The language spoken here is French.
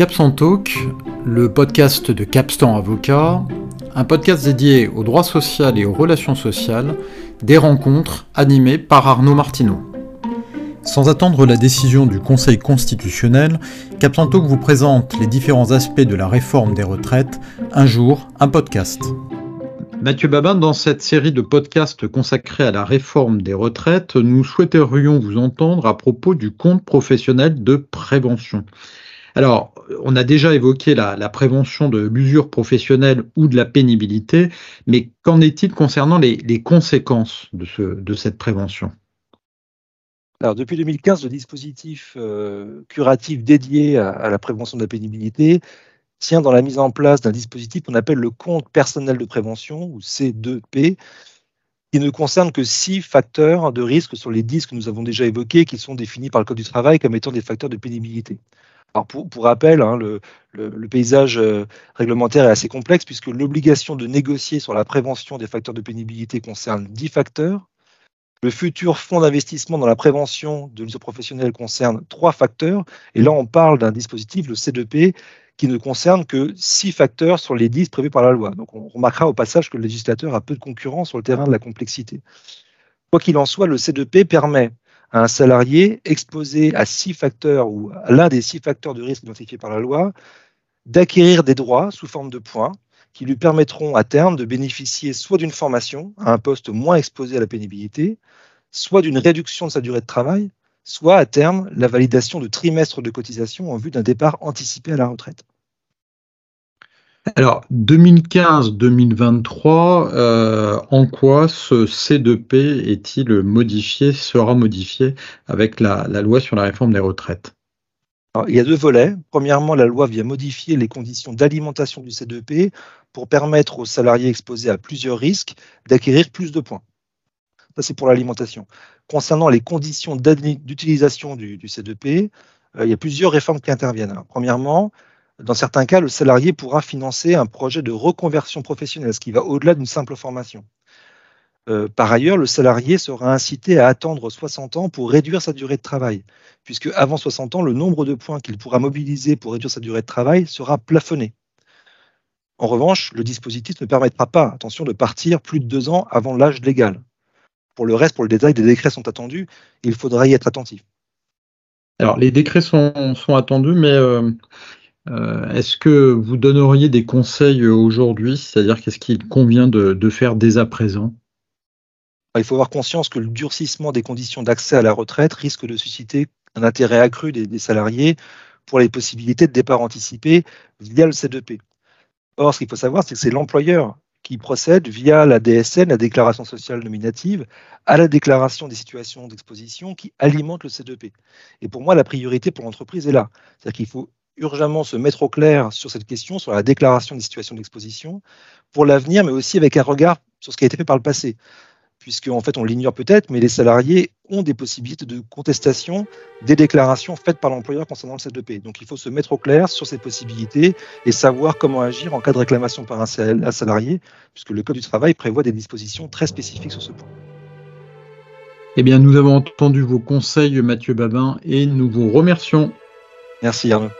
Capstan Talk, le podcast de Capstan Avocat, un podcast dédié au droit social et aux relations sociales, des rencontres animées par Arnaud Martineau. Sans attendre la décision du Conseil constitutionnel, Capstan Talk vous présente les différents aspects de la réforme des retraites, un jour, un podcast. Mathieu Babin, dans cette série de podcasts consacrés à la réforme des retraites, nous souhaiterions vous entendre à propos du compte professionnel de prévention. Alors, on a déjà évoqué la, prévention de l'usure professionnelle ou de la pénibilité, mais qu'en est-il concernant les, conséquences de, cette prévention? Alors, depuis 2015, le dispositif euh, curatif dédié à, la prévention de la pénibilité tient dans la mise en place d'un dispositif qu'on appelle le compte personnel de prévention, ou C2P, qui ne concerne que six facteurs de risque sur les dix que nous avons déjà évoqués, qui sont définis par le Code du travail comme étant des facteurs de pénibilité. Pour, rappel, hein, le, paysage euh, réglementaire est assez complexe puisque l'obligation de négocier sur la prévention des facteurs de pénibilité concerne dix facteurs. Le futur fonds d'investissement dans la prévention de l'usure professionnelle concerne trois facteurs. Et là, on parle d'un dispositif, le C2P, qui ne concerne que six facteurs sur les dix prévus par la loi. Donc on remarquera au passage que le législateur a peu de concurrence sur le terrain de la complexité. Quoi qu'il en soit, le C2P permet à un salarié exposé à six facteurs ou à l'un des six facteurs de risque identifiés par la loi d'acquérir des droits sous forme de points qui lui permettront à terme de bénéficier soit d'une formation à un poste moins exposé à la pénibilité, soit d'une réduction de sa durée de travail, soit à terme la validation de trimestres de cotisation en vue d'un départ anticipé à la retraite. Alors, 2015-2023, euh, en quoi ce C2P est-il modifié, sera modifié avec la, loi sur la réforme des retraites? Il y a deux volets. Premièrement, la loi vient modifier les conditions d'alimentation du C2P pour permettre aux salariés exposés à plusieurs risques d'acquérir plus de points. Ça, c'est pour l'alimentation. Concernant les conditions d'utilisation du, C2P, euh, il y a plusieurs réformes qui interviennent. premièrement, dans certains cas, le salarié pourra financer un projet de reconversion professionnelle, ce qui va au-delà d'une simple formation. Euh, par ailleurs, le salarié sera incité à attendre 60 ans pour réduire sa durée de travail, puisque avant 60 ans, le nombre de points qu'il pourra mobiliser pour réduire sa durée de travail sera plafonné. En revanche, le dispositif ne permettra pas, attention, de partir plus de deux ans avant l'âge légal. Pour le reste, pour le détail, des décrets sont attendus, il faudra y être attentif. Alors, les décrets sont, attendus, mais euh, est-ce que vous donneriez des conseils aujourd'hui, c'est-à-dire qu'est-ce qu'il convient de, faire dès à présent? Il faut avoir conscience que le durcissement des conditions d'accès à la retraite risque de susciter un intérêt accru des, salariés pour les possibilités de départ anticipé via le C2P. Or, ce qu'il faut savoir, c'est que c'est l'employeur qui procède via la DSN, la déclaration sociale nominative, à la déclaration des situations d'exposition qui alimente le C2P. Et pour moi, la priorité pour l'entreprise est là. C'est-à-dire qu'il faut urgemment se mettre au clair sur cette question, sur la déclaration des situations d'exposition, pour l'avenir, mais aussi avec un regard sur ce qui a été fait par le passé. Puisque, en fait, on l'ignore peut-être, mais les salariés ont des possibilités de contestation des déclarations faites par l'employeur concernant le C2P. Donc, il faut se mettre au clair sur ces possibilités et savoir comment agir en cas de réclamation par un salarié, puisque le Code du travail prévoit des dispositions très spécifiques sur ce point. Eh bien, nous avons entendu vos conseils, Mathieu Babin, et nous vous remercions. Merci, Arnaud.